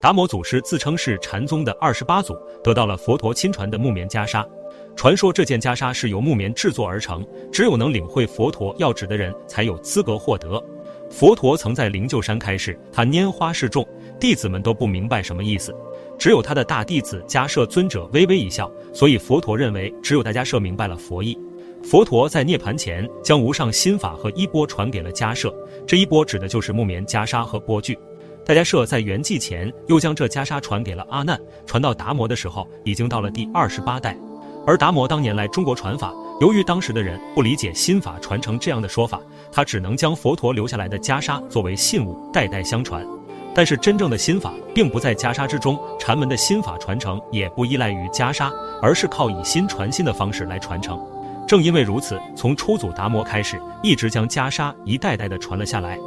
达摩祖师自称是禅宗的二十八祖，得到了佛陀亲传的木棉袈裟。传说这件袈裟是由木棉制作而成，只有能领会佛陀要旨的人才有资格获得。佛陀曾在灵鹫山开示，他拈花示众，弟子们都不明白什么意思，只有他的大弟子迦摄尊者微微一笑，所以佛陀认为只有大迦摄明白了佛意。佛陀在涅盘前将无上心法和衣钵传给了迦摄，这一钵指的就是木棉袈裟和钵具。大家社在圆寂前又将这袈裟传给了阿难，传到达摩的时候，已经到了第二十八代。而达摩当年来中国传法，由于当时的人不理解心法传承这样的说法，他只能将佛陀留下来的袈裟作为信物代代相传。但是真正的心法并不在袈裟之中，禅门的心法传承也不依赖于袈裟，而是靠以心传心的方式来传承。正因为如此，从初祖达摩开始，一直将袈裟一代代的传了下来。